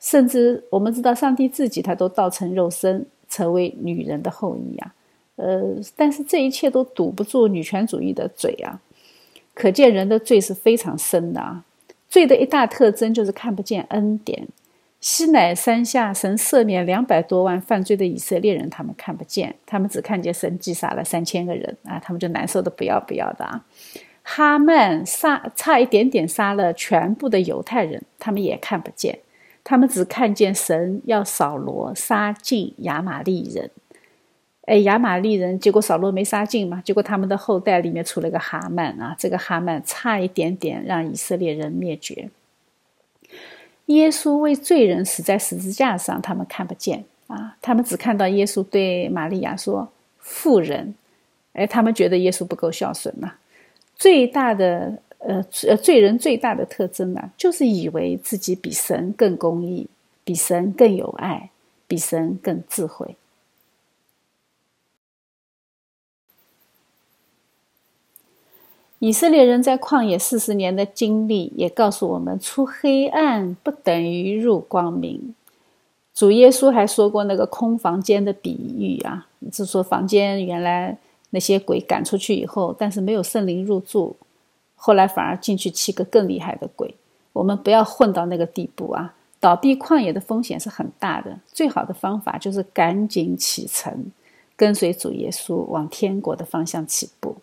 甚至我们知道，上帝自己他都道成肉身，成为女人的后裔啊。呃，但是这一切都堵不住女权主义的嘴啊！可见人的罪是非常深的啊！罪的一大特征就是看不见恩典。西乃山下，神赦免两百多万犯罪的以色列人，他们看不见，他们只看见神击杀了三千个人啊！他们就难受的不要不要的啊！哈曼杀差一点点杀了全部的犹太人，他们也看不见，他们只看见神要扫罗杀尽亚玛利人。哎，亚玛利人，结果扫罗没杀尽嘛？结果他们的后代里面出了个哈曼啊，这个哈曼差一点点让以色列人灭绝。耶稣为罪人死在十字架上，他们看不见啊，他们只看到耶稣对玛利亚说“妇人”，哎，他们觉得耶稣不够孝顺呐。最大的呃呃，罪人最大的特征呢，就是以为自己比神更公义，比神更有爱，比神更智慧。以色列人在旷野四十年的经历，也告诉我们：出黑暗不等于入光明。主耶稣还说过那个空房间的比喻啊，是说房间原来那些鬼赶出去以后，但是没有圣灵入住，后来反而进去七个更厉害的鬼。我们不要混到那个地步啊！倒闭旷野的风险是很大的，最好的方法就是赶紧启程，跟随主耶稣往天国的方向起步。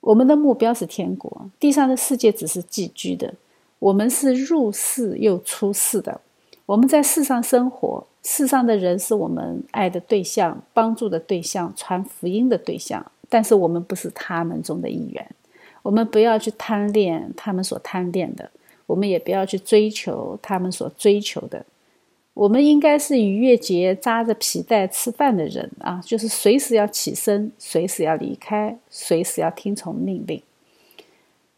我们的目标是天国，地上的世界只是寄居的。我们是入世又出世的。我们在世上生活，世上的人是我们爱的对象、帮助的对象、传福音的对象，但是我们不是他们中的一员。我们不要去贪恋他们所贪恋的，我们也不要去追求他们所追求的。我们应该是逾越节扎着皮带吃饭的人啊，就是随时要起身，随时要离开，随时要听从命令。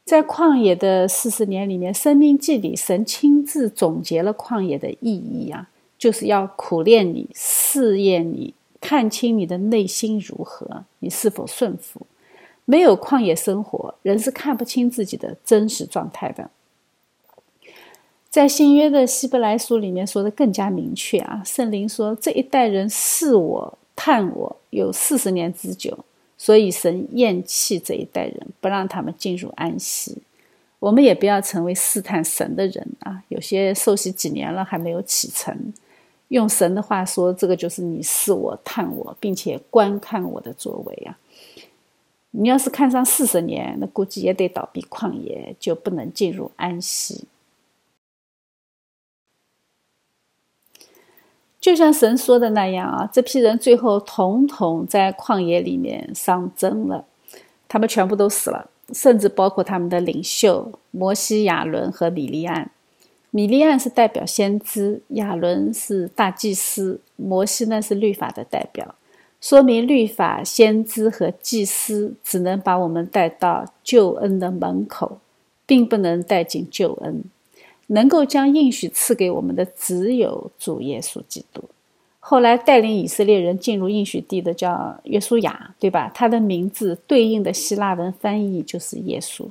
在旷野的四十年里面，《生命记》里神亲自总结了旷野的意义啊，就是要苦练你、试验你，看清你的内心如何，你是否顺服。没有旷野生活，人是看不清自己的真实状态的。在新约的希伯来书里面说的更加明确啊，圣灵说这一代人试我、探我有四十年之久，所以神厌弃这一代人，不让他们进入安息。我们也不要成为试探神的人啊！有些受洗几年了还没有启程，用神的话说，这个就是你试我、探我，并且观看我的作为啊！你要是看上四十年，那估计也得倒闭旷野，就不能进入安息。就像神说的那样啊，这批人最后统统在旷野里面丧征了，他们全部都死了，甚至包括他们的领袖摩西、亚伦和米利安。米利安是代表先知，亚伦是大祭司，摩西呢是律法的代表，说明律法、先知和祭司只能把我们带到救恩的门口，并不能带进救恩。能够将应许赐给我们的只有主耶稣基督，后来带领以色列人进入应许地的叫约书亚，对吧？他的名字对应的希腊文翻译就是耶稣。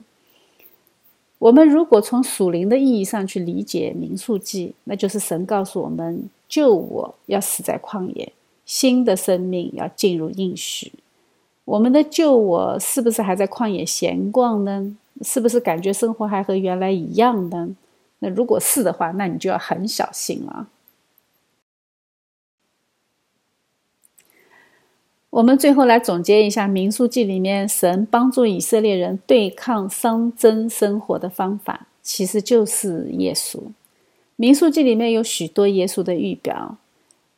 我们如果从属灵的意义上去理解民数记，那就是神告诉我们：救我要死在旷野，新的生命要进入应许。我们的救我是不是还在旷野闲逛呢？是不是感觉生活还和原来一样呢？那如果是的话，那你就要很小心了。我们最后来总结一下《民数记》里面神帮助以色列人对抗伤征生活的方法，其实就是耶稣。《民数记》里面有许多耶稣的预表。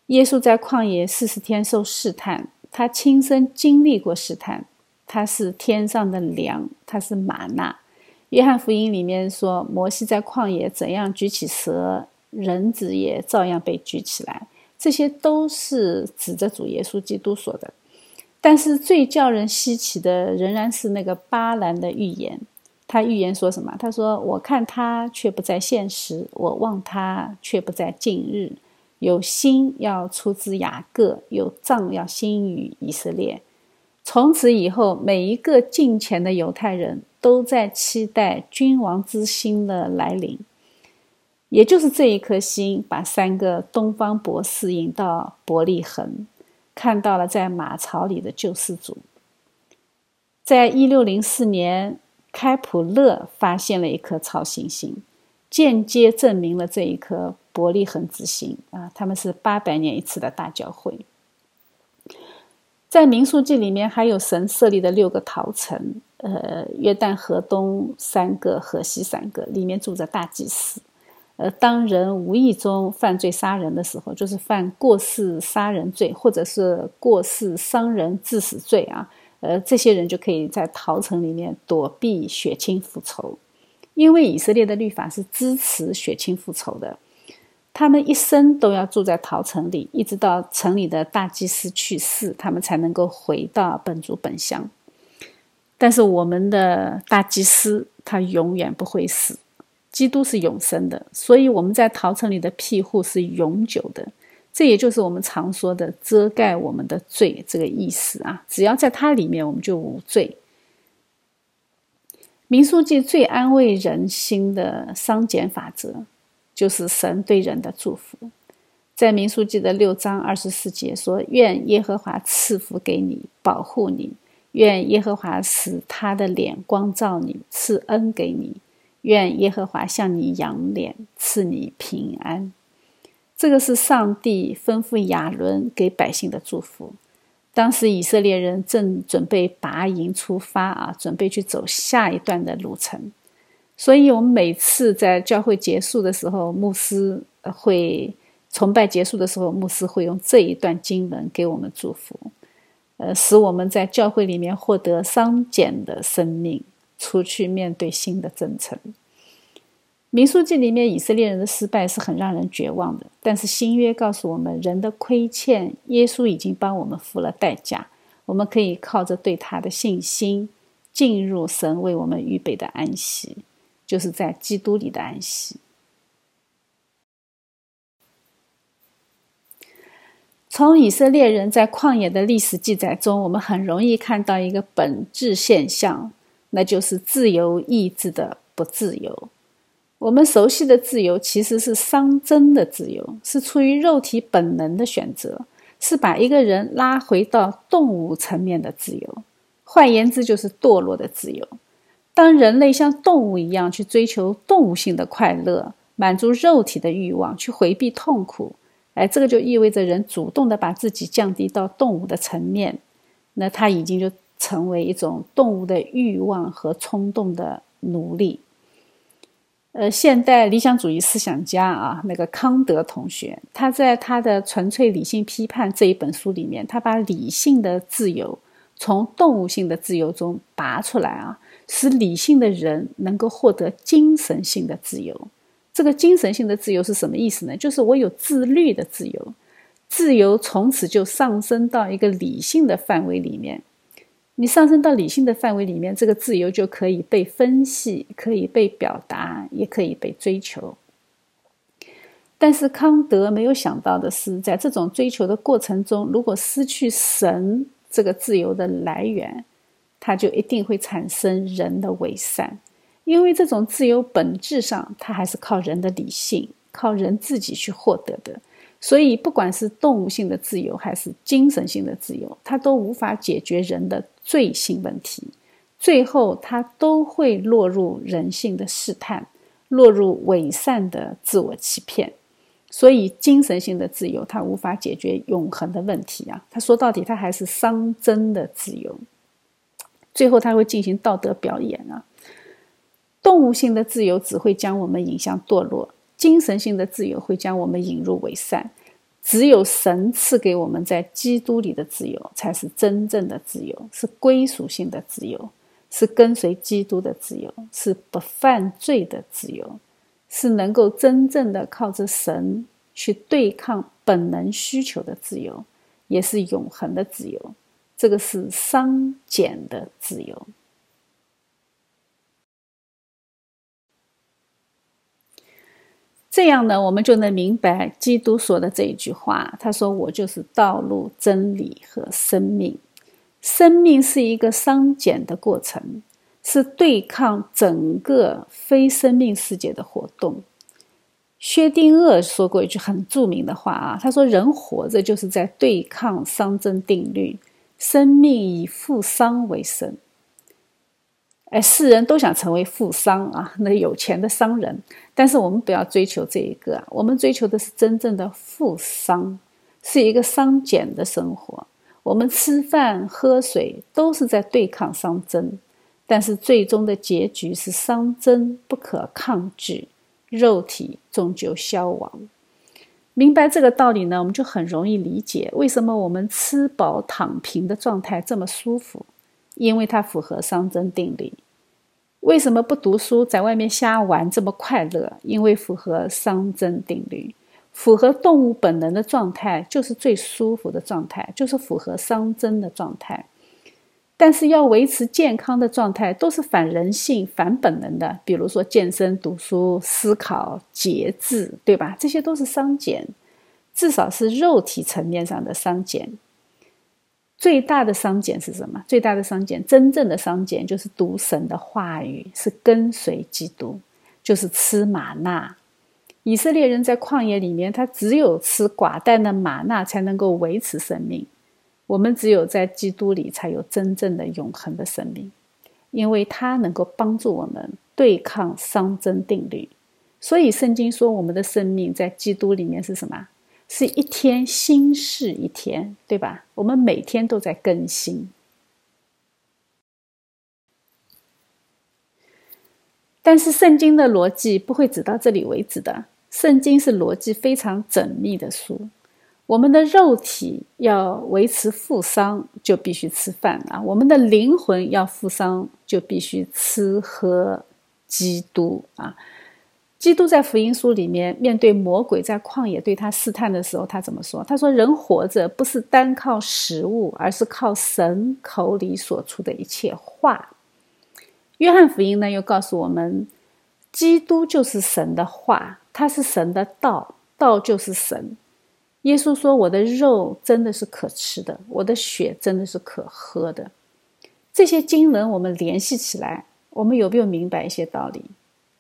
耶稣在旷野四十天受试探，他亲身经历过试探，他是天上的粮，他是玛纳。约翰福音里面说，摩西在旷野怎样举起蛇，人子也照样被举起来，这些都是指着主耶稣基督说的。但是最叫人稀奇的仍然是那个巴兰的预言。他预言说什么？他说：“我看他却不在现实，我望他却不在近日。有心要出自雅各，有杖要兴于以色列。从此以后，每一个近前的犹太人都在期待君王之心的来临。也就是这一颗心，把三个东方博士引到伯利恒。”看到了在马槽里的救世主。在一六零四年，开普勒发现了一颗超新星，间接证明了这一颗伯利恒之星啊。他们是八百年一次的大教会。在民数记里面还有神设立的六个陶城，呃，约旦河东三个，河西三个，里面住着大祭司。呃，当人无意中犯罪杀人的时候，就是犯过失杀人罪，或者是过失伤人致死罪啊。呃，这些人就可以在逃城里面躲避血亲复仇，因为以色列的律法是支持血亲复仇的。他们一生都要住在逃城里，一直到城里的大祭司去世，他们才能够回到本族本乡。但是我们的大祭司他永远不会死。基督是永生的，所以我们在陶城里的庇护是永久的。这也就是我们常说的遮盖我们的罪这个意思啊。只要在它里面，我们就无罪。民书记最安慰人心的商减法则，就是神对人的祝福。在民书记的六章二十四节说：“愿耶和华赐福给你，保护你；愿耶和华使他的脸光照你，赐恩给你。”愿耶和华向你扬脸，赐你平安。这个是上帝吩咐亚伦给百姓的祝福。当时以色列人正准备拔营出发啊，准备去走下一段的路程。所以，我们每次在教会结束的时候，牧师会崇拜结束的时候，牧师会用这一段经文给我们祝福，呃，使我们在教会里面获得商减的生命。出去面对新的征程。民书记里面以色列人的失败是很让人绝望的，但是新约告诉我们，人的亏欠，耶稣已经帮我们付了代价，我们可以靠着对他的信心，进入神为我们预备的安息，就是在基督里的安息。从以色列人在旷野的历史记载中，我们很容易看到一个本质现象。那就是自由意志的不自由。我们熟悉的自由其实是熵增的自由，是出于肉体本能的选择，是把一个人拉回到动物层面的自由。换言之，就是堕落的自由。当人类像动物一样去追求动物性的快乐，满足肉体的欲望，去回避痛苦，哎，这个就意味着人主动的把自己降低到动物的层面，那他已经就。成为一种动物的欲望和冲动的奴隶。呃，现代理想主义思想家啊，那个康德同学，他在他的《纯粹理性批判》这一本书里面，他把理性的自由从动物性的自由中拔出来啊，使理性的人能够获得精神性的自由。这个精神性的自由是什么意思呢？就是我有自律的自由，自由从此就上升到一个理性的范围里面。你上升到理性的范围里面，这个自由就可以被分析，可以被表达，也可以被追求。但是康德没有想到的是，在这种追求的过程中，如果失去神这个自由的来源，它就一定会产生人的伪善，因为这种自由本质上它还是靠人的理性、靠人自己去获得的。所以，不管是动物性的自由还是精神性的自由，它都无法解决人的罪性问题，最后它都会落入人性的试探，落入伪善的自我欺骗。所以，精神性的自由它无法解决永恒的问题啊！它说到底，它还是伤真的自由。最后，它会进行道德表演啊！动物性的自由只会将我们引向堕落，精神性的自由会将我们引入伪善。只有神赐给我们在基督里的自由，才是真正的自由，是归属性的自由，是跟随基督的自由，是不犯罪的自由。是能够真正的靠着神去对抗本能需求的自由，也是永恒的自由。这个是商减的自由。这样呢，我们就能明白基督说的这一句话。他说：“我就是道路、真理和生命。生命是一个商减的过程。”是对抗整个非生命世界的活动。薛定谔说过一句很著名的话啊，他说：“人活着就是在对抗熵增定律，生命以负商为生。”哎，世人都想成为富商啊，那有钱的商人。但是我们不要追求这一个，我们追求的是真正的富商，是一个商减的生活。我们吃饭喝水都是在对抗熵增。但是最终的结局是熵增不可抗拒，肉体终究消亡。明白这个道理呢，我们就很容易理解为什么我们吃饱躺平的状态这么舒服，因为它符合熵增定律。为什么不读书，在外面瞎玩这么快乐？因为符合熵增定律，符合动物本能的状态就是最舒服的状态，就是符合熵增的状态。但是要维持健康的状态，都是反人性、反本能的。比如说健身、读书、思考、节制，对吧？这些都是熵减，至少是肉体层面上的熵减。最大的商减是什么？最大的商减，真正的商减就是读神的话语，是跟随基督，就是吃玛纳。以色列人在旷野里面，他只有吃寡淡的玛纳，才能够维持生命。我们只有在基督里才有真正的永恒的生命，因为它能够帮助我们对抗熵增定律。所以圣经说，我们的生命在基督里面是什么？是一天新事一天，对吧？我们每天都在更新。但是圣经的逻辑不会只到这里为止的，圣经是逻辑非常缜密的书。我们的肉体要维持富商，就必须吃饭啊；我们的灵魂要富商，就必须吃喝基督啊。基督在福音书里面面对魔鬼在旷野对他试探的时候，他怎么说？他说：“人活着不是单靠食物，而是靠神口里所出的一切话。”约翰福音呢，又告诉我们，基督就是神的话，他是神的道，道就是神。耶稣说：“我的肉真的是可吃的，我的血真的是可喝的。”这些经文我们联系起来，我们有没有明白一些道理？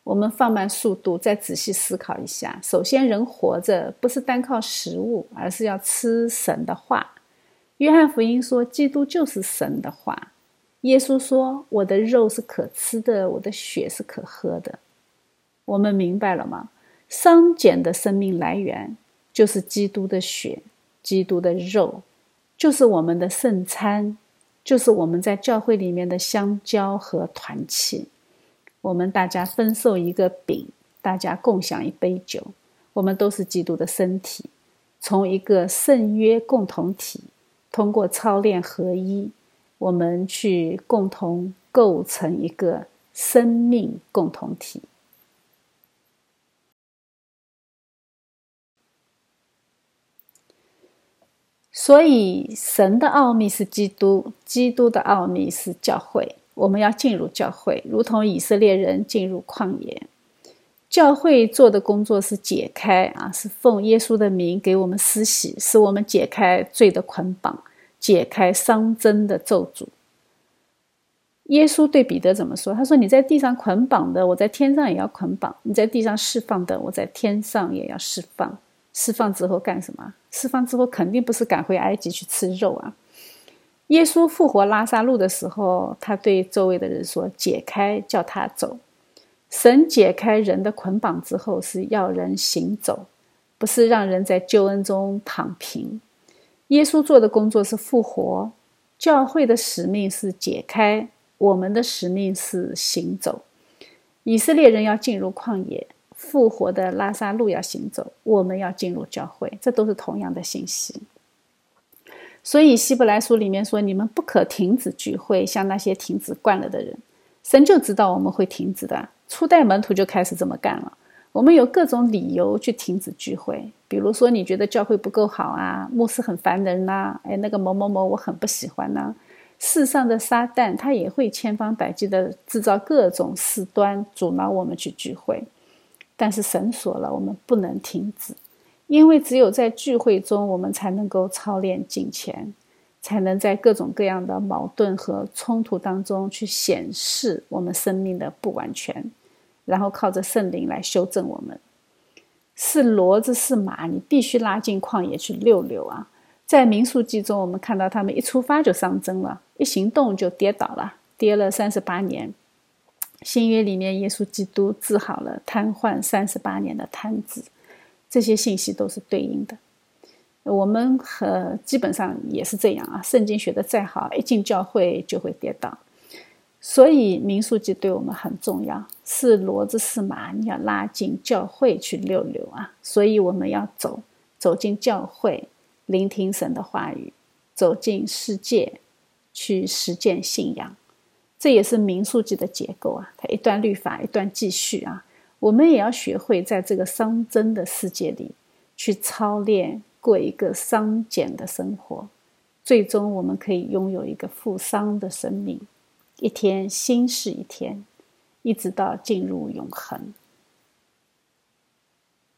我们放慢速度，再仔细思考一下。首先，人活着不是单靠食物，而是要吃神的话。约翰福音说：“基督就是神的话。”耶稣说：“我的肉是可吃的，我的血是可喝的。”我们明白了吗？熵减的生命来源。就是基督的血，基督的肉，就是我们的圣餐，就是我们在教会里面的香蕉和团契。我们大家分受一个饼，大家共享一杯酒，我们都是基督的身体，从一个圣约共同体，通过操练合一，我们去共同构成一个生命共同体。所以，神的奥秘是基督，基督的奥秘是教会。我们要进入教会，如同以色列人进入旷野。教会做的工作是解开啊，是奉耶稣的名给我们施洗，使我们解开罪的捆绑，解开伤针的咒诅。耶稣对彼得怎么说？他说：“你在地上捆绑的，我在天上也要捆绑；你在地上释放的，我在天上也要释放。释放之后干什么？释放之后肯定不是赶回埃及去吃肉啊！耶稣复活拉萨路的时候，他对周围的人说：‘解开，叫他走。’”神解开人的捆绑之后，是要人行走，不是让人在救恩中躺平。耶稣做的工作是复活，教会的使命是解开，我们的使命是行走。以色列人要进入旷野，复活的拉萨路要行走，我们要进入教会，这都是同样的信息。所以希伯来书里面说：“你们不可停止聚会，像那些停止惯了的人。”神就知道我们会停止的。初代门徒就开始这么干了。我们有各种理由去停止聚会，比如说你觉得教会不够好啊，牧师很烦人呐，哎，那个某某某我很不喜欢呐。世上的撒旦他也会千方百计的制造各种事端，阻挠我们去聚会。但是神说了，我们不能停止，因为只有在聚会中，我们才能够操练敬虔。才能在各种各样的矛盾和冲突当中去显示我们生命的不完全，然后靠着圣灵来修正我们。是骡子是马，你必须拉进旷野去溜溜啊！在民数记中，我们看到他们一出发就上征了，一行动就跌倒了，跌了三十八年。新约里面，耶稣基督治好了瘫痪三十八年的瘫子，这些信息都是对应的。我们和基本上也是这样啊，圣经学的再好，一进教会就会跌倒，所以民数记对我们很重要，是骡子是马，你要拉进教会去溜溜啊，所以我们要走走进教会，聆听神的话语，走进世界去实践信仰，这也是民数记的结构啊，它一段律法一段继续啊，我们也要学会在这个熵增的世界里去操练。过一个商简的生活，最终我们可以拥有一个富商的生命，一天新是一天，一直到进入永恒。